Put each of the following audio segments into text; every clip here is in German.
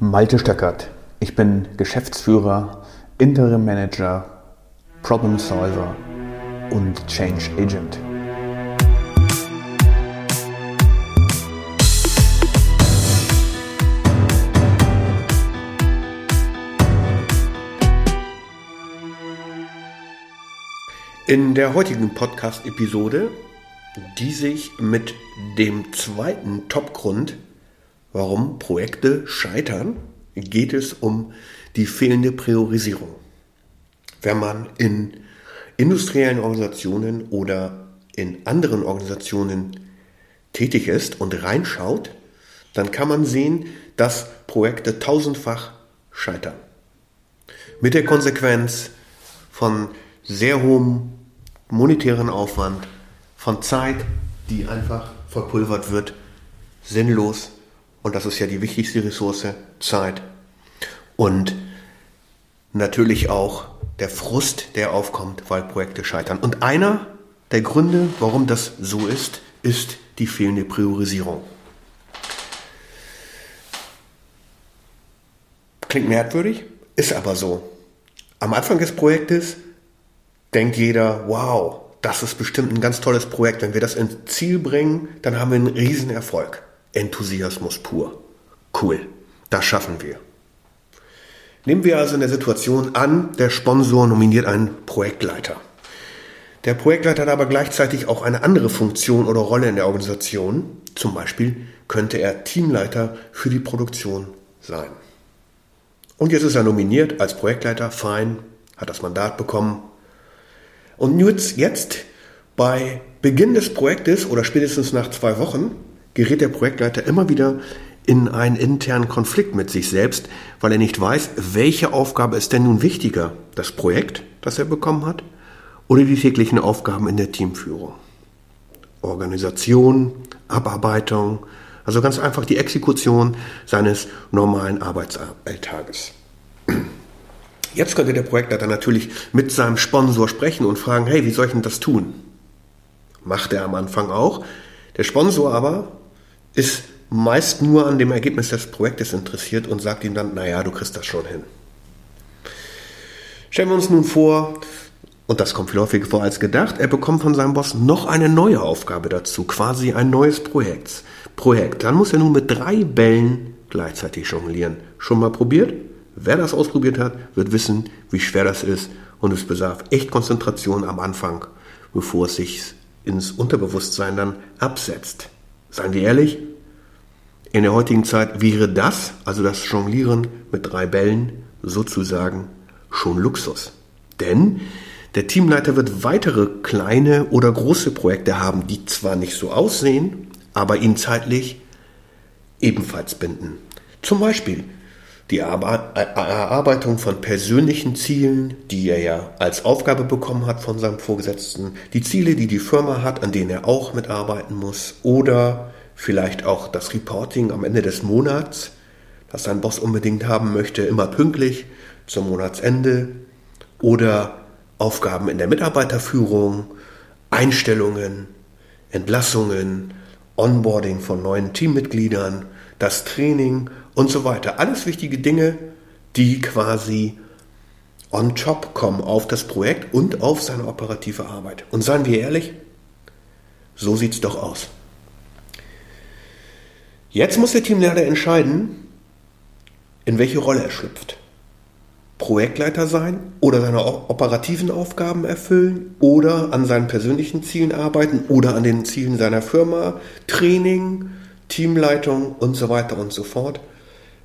Malte Stöckert. Ich bin Geschäftsführer, Interim Manager, Problem Solver und Change Agent. In der heutigen Podcast-Episode, die sich mit dem zweiten Topgrund warum Projekte scheitern, geht es um die fehlende Priorisierung. Wenn man in industriellen Organisationen oder in anderen Organisationen tätig ist und reinschaut, dann kann man sehen, dass Projekte tausendfach scheitern. Mit der Konsequenz von sehr hohem monetären Aufwand, von Zeit, die einfach verpulvert wird, sinnlos und das ist ja die wichtigste Ressource, Zeit. Und natürlich auch der Frust, der aufkommt, weil Projekte scheitern. Und einer der Gründe, warum das so ist, ist die fehlende Priorisierung. Klingt merkwürdig, ist aber so. Am Anfang des Projektes denkt jeder, wow, das ist bestimmt ein ganz tolles Projekt. Wenn wir das ins Ziel bringen, dann haben wir einen Riesenerfolg. Enthusiasmus pur. Cool, das schaffen wir. Nehmen wir also in der Situation an, der Sponsor nominiert einen Projektleiter. Der Projektleiter hat aber gleichzeitig auch eine andere Funktion oder Rolle in der Organisation. Zum Beispiel könnte er Teamleiter für die Produktion sein. Und jetzt ist er nominiert als Projektleiter, fein, hat das Mandat bekommen. Und jetzt bei Beginn des Projektes oder spätestens nach zwei Wochen gerät der Projektleiter immer wieder in einen internen Konflikt mit sich selbst, weil er nicht weiß, welche Aufgabe ist denn nun wichtiger, das Projekt, das er bekommen hat, oder die täglichen Aufgaben in der Teamführung. Organisation, Abarbeitung, also ganz einfach die Exekution seines normalen Arbeitsalltages. Jetzt könnte der Projektleiter natürlich mit seinem Sponsor sprechen und fragen, hey, wie soll ich denn das tun? Macht er am Anfang auch. Der Sponsor aber ist meist nur an dem Ergebnis des Projektes interessiert und sagt ihm dann, naja, du kriegst das schon hin. Stellen wir uns nun vor, und das kommt viel häufiger vor als gedacht, er bekommt von seinem Boss noch eine neue Aufgabe dazu, quasi ein neues Projekt. Projekt. Dann muss er nun mit drei Bällen gleichzeitig jonglieren. Schon mal probiert? Wer das ausprobiert hat, wird wissen, wie schwer das ist und es bedarf echt Konzentration am Anfang, bevor es sich ins Unterbewusstsein dann absetzt. Seien wir ehrlich, in der heutigen Zeit wäre das, also das Jonglieren mit drei Bällen, sozusagen schon Luxus. Denn der Teamleiter wird weitere kleine oder große Projekte haben, die zwar nicht so aussehen, aber ihn zeitlich ebenfalls binden. Zum Beispiel die Erarbeitung von persönlichen Zielen, die er ja als Aufgabe bekommen hat von seinem Vorgesetzten, die Ziele, die die Firma hat, an denen er auch mitarbeiten muss, oder vielleicht auch das Reporting am Ende des Monats, das sein Boss unbedingt haben möchte, immer pünktlich zum Monatsende, oder Aufgaben in der Mitarbeiterführung, Einstellungen, Entlassungen, Onboarding von neuen Teammitgliedern, das Training und so weiter. Alles wichtige Dinge, die quasi on top kommen auf das Projekt und auf seine operative Arbeit. Und seien wir ehrlich, so sieht es doch aus. Jetzt muss der Teamleiter entscheiden, in welche Rolle er schlüpft. Projektleiter sein oder seine operativen Aufgaben erfüllen oder an seinen persönlichen Zielen arbeiten oder an den Zielen seiner Firma, Training, Teamleitung und so weiter und so fort.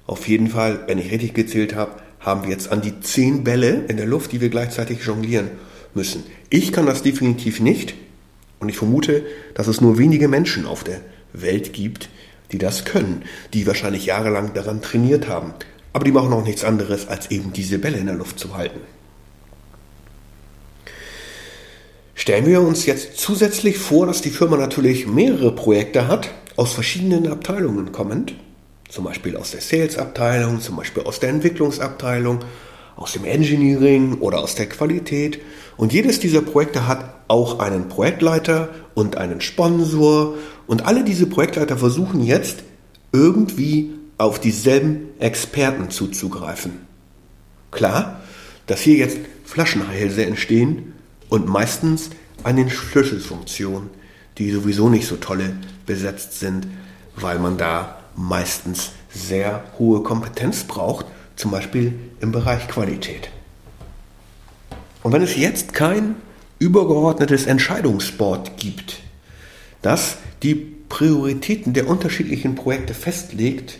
Auf jeden Fall, wenn ich richtig gezählt habe, haben wir jetzt an die zehn Bälle in der Luft, die wir gleichzeitig jonglieren müssen. Ich kann das definitiv nicht und ich vermute, dass es nur wenige Menschen auf der Welt gibt, die das können, die wahrscheinlich jahrelang daran trainiert haben. Aber die machen auch nichts anderes, als eben diese Bälle in der Luft zu halten. Stellen wir uns jetzt zusätzlich vor, dass die Firma natürlich mehrere Projekte hat, aus verschiedenen Abteilungen kommend, zum Beispiel aus der Sales-Abteilung, zum Beispiel aus der Entwicklungsabteilung, aus dem Engineering oder aus der Qualität. Und jedes dieser Projekte hat auch einen Projektleiter und einen Sponsor. Und alle diese Projektleiter versuchen jetzt irgendwie auf dieselben Experten zuzugreifen. Klar, dass hier jetzt Flaschenhälse entstehen und meistens an den Schlüsselfunktionen, die sowieso nicht so tolle besetzt sind, weil man da meistens sehr hohe Kompetenz braucht, zum Beispiel im Bereich Qualität. Und wenn es jetzt kein übergeordnetes Entscheidungsboard gibt, das die Prioritäten der unterschiedlichen Projekte festlegt,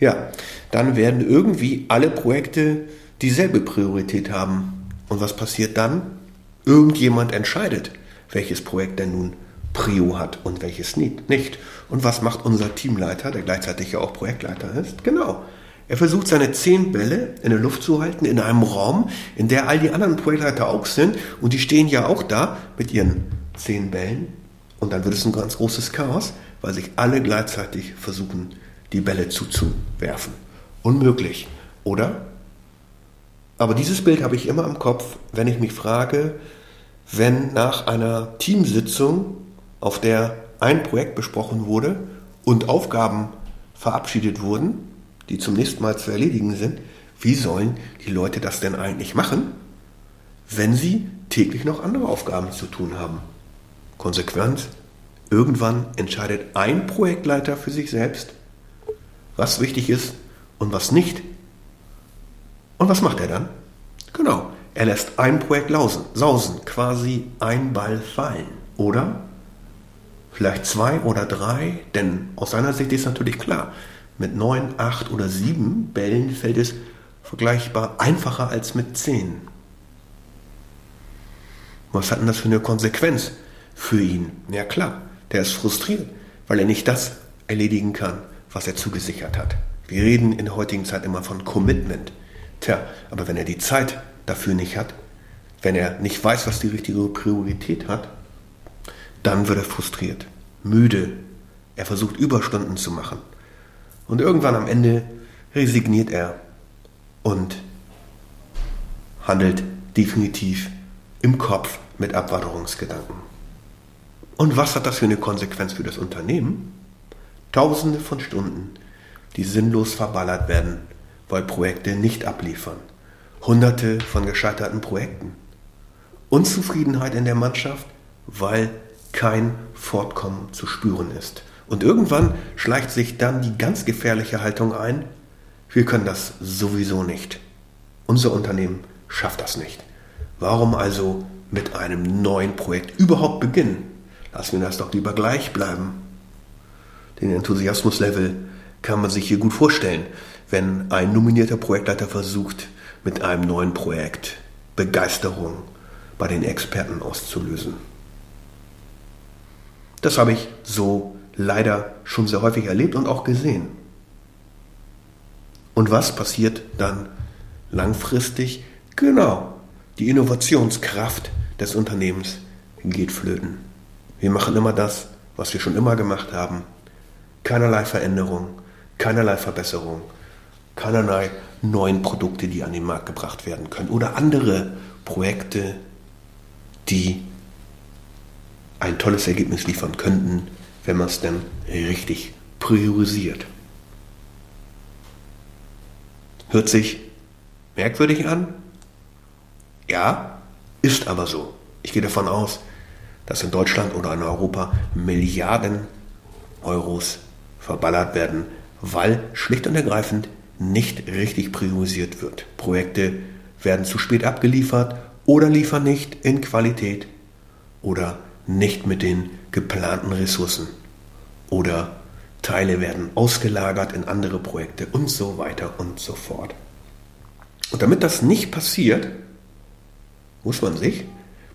ja, dann werden irgendwie alle Projekte dieselbe Priorität haben. Und was passiert dann? Irgendjemand entscheidet, welches Projekt denn nun Prio hat und welches nicht. Und was macht unser Teamleiter, der gleichzeitig ja auch Projektleiter ist? Genau. Er versucht seine zehn Bälle in der Luft zu halten in einem Raum, in der all die anderen Projektleiter auch sind und die stehen ja auch da mit ihren zehn Bällen und dann wird es ein ganz großes Chaos, weil sich alle gleichzeitig versuchen, die Bälle zuzuwerfen. Unmöglich, oder? Aber dieses Bild habe ich immer im Kopf, wenn ich mich frage, wenn nach einer Teamsitzung, auf der ein Projekt besprochen wurde und Aufgaben verabschiedet wurden, die zum nächsten Mal zu erledigen sind, wie sollen die Leute das denn eigentlich machen, wenn sie täglich noch andere Aufgaben zu tun haben? Konsequenz, irgendwann entscheidet ein Projektleiter für sich selbst, was wichtig ist und was nicht und was macht er dann? Genau, er lässt ein Projekt lausen, sausen, quasi ein Ball fallen. Oder vielleicht zwei oder drei, denn aus seiner Sicht ist natürlich klar, mit neun, acht oder sieben Bällen fällt es vergleichbar einfacher als mit zehn. Was hat denn das für eine Konsequenz für ihn? Ja klar, der ist frustriert, weil er nicht das erledigen kann, was er zugesichert hat. Wir reden in der heutigen Zeit immer von Commitment. Tja, aber wenn er die Zeit dafür nicht hat, wenn er nicht weiß, was die richtige Priorität hat, dann wird er frustriert, müde. Er versucht Überstunden zu machen. Und irgendwann am Ende resigniert er und handelt definitiv im Kopf mit Abwanderungsgedanken. Und was hat das für eine Konsequenz für das Unternehmen? Tausende von Stunden, die sinnlos verballert werden, weil Projekte nicht abliefern. Hunderte von gescheiterten Projekten. Unzufriedenheit in der Mannschaft, weil kein Fortkommen zu spüren ist. Und irgendwann schleicht sich dann die ganz gefährliche Haltung ein, wir können das sowieso nicht. Unser Unternehmen schafft das nicht. Warum also mit einem neuen Projekt überhaupt beginnen? Lassen wir das doch lieber gleich bleiben. Den Enthusiasmuslevel kann man sich hier gut vorstellen wenn ein nominierter Projektleiter versucht, mit einem neuen Projekt Begeisterung bei den Experten auszulösen. Das habe ich so leider schon sehr häufig erlebt und auch gesehen. Und was passiert dann langfristig? Genau, die Innovationskraft des Unternehmens geht flöten. Wir machen immer das, was wir schon immer gemacht haben. Keinerlei Veränderung, keinerlei Verbesserung keinerlei neuen Produkte, die an den Markt gebracht werden können oder andere Projekte, die ein tolles Ergebnis liefern könnten, wenn man es dann richtig priorisiert. Hört sich merkwürdig an? Ja, ist aber so. Ich gehe davon aus, dass in Deutschland oder in Europa Milliarden Euros verballert werden, weil schlicht und ergreifend nicht richtig priorisiert wird. Projekte werden zu spät abgeliefert oder liefern nicht in Qualität oder nicht mit den geplanten Ressourcen oder Teile werden ausgelagert in andere Projekte und so weiter und so fort. Und damit das nicht passiert, muss man sich,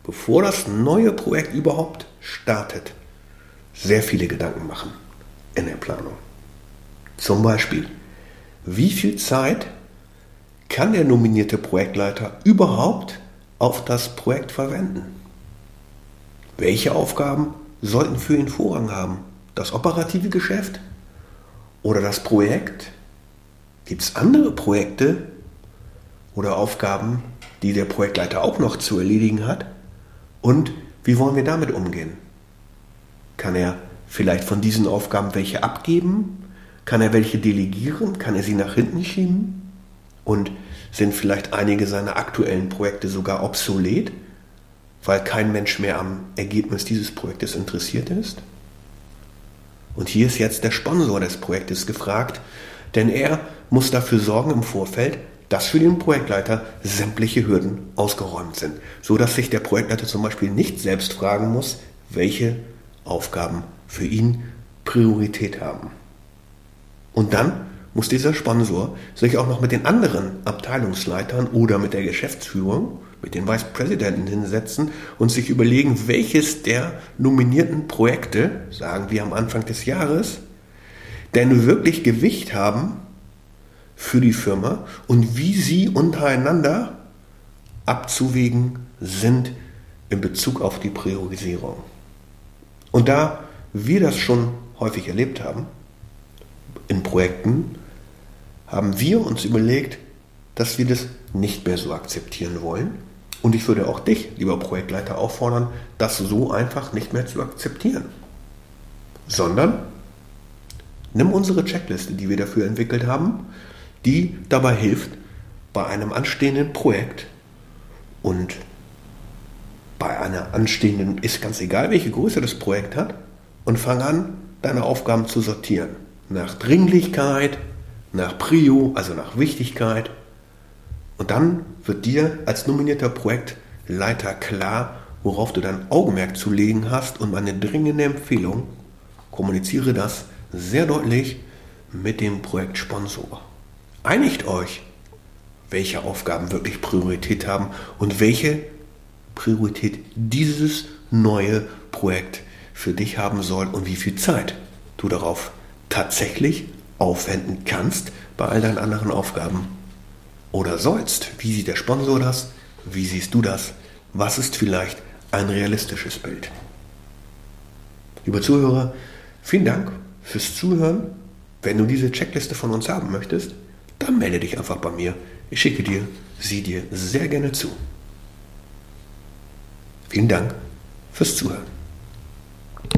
bevor das neue Projekt überhaupt startet, sehr viele Gedanken machen in der Planung. Zum Beispiel, wie viel Zeit kann der nominierte Projektleiter überhaupt auf das Projekt verwenden? Welche Aufgaben sollten für ihn Vorrang haben? Das operative Geschäft oder das Projekt? Gibt es andere Projekte oder Aufgaben, die der Projektleiter auch noch zu erledigen hat? Und wie wollen wir damit umgehen? Kann er vielleicht von diesen Aufgaben welche abgeben? Kann er welche delegieren? Kann er sie nach hinten schieben? Und sind vielleicht einige seiner aktuellen Projekte sogar obsolet, weil kein Mensch mehr am Ergebnis dieses Projektes interessiert ist? Und hier ist jetzt der Sponsor des Projektes gefragt, denn er muss dafür sorgen im Vorfeld, dass für den Projektleiter sämtliche Hürden ausgeräumt sind, so dass sich der Projektleiter zum Beispiel nicht selbst fragen muss, welche Aufgaben für ihn Priorität haben. Und dann muss dieser Sponsor sich auch noch mit den anderen Abteilungsleitern oder mit der Geschäftsführung, mit den Vice Presidenten hinsetzen und sich überlegen, welches der nominierten Projekte, sagen wir am Anfang des Jahres, denn wirklich Gewicht haben für die Firma und wie sie untereinander abzuwägen sind in Bezug auf die Priorisierung. Und da wir das schon häufig erlebt haben, in Projekten, haben wir uns überlegt, dass wir das nicht mehr so akzeptieren wollen. Und ich würde auch dich, lieber Projektleiter, auffordern, das so einfach nicht mehr zu akzeptieren. Sondern nimm unsere Checkliste, die wir dafür entwickelt haben, die dabei hilft, bei einem anstehenden Projekt und bei einer anstehenden, ist ganz egal, welche Größe das Projekt hat, und fang an, deine Aufgaben zu sortieren. Nach Dringlichkeit, nach Prio, also nach Wichtigkeit. Und dann wird dir als nominierter Projektleiter klar, worauf du dein Augenmerk zu legen hast. Und meine dringende Empfehlung, kommuniziere das sehr deutlich mit dem Projektsponsor. Einigt euch, welche Aufgaben wirklich Priorität haben und welche Priorität dieses neue Projekt für dich haben soll und wie viel Zeit du darauf tatsächlich aufwenden kannst bei all deinen anderen Aufgaben oder sollst. Wie sieht der Sponsor das? Wie siehst du das? Was ist vielleicht ein realistisches Bild? Lieber Zuhörer, vielen Dank fürs Zuhören. Wenn du diese Checkliste von uns haben möchtest, dann melde dich einfach bei mir. Ich schicke dir sie dir sehr gerne zu. Vielen Dank fürs Zuhören.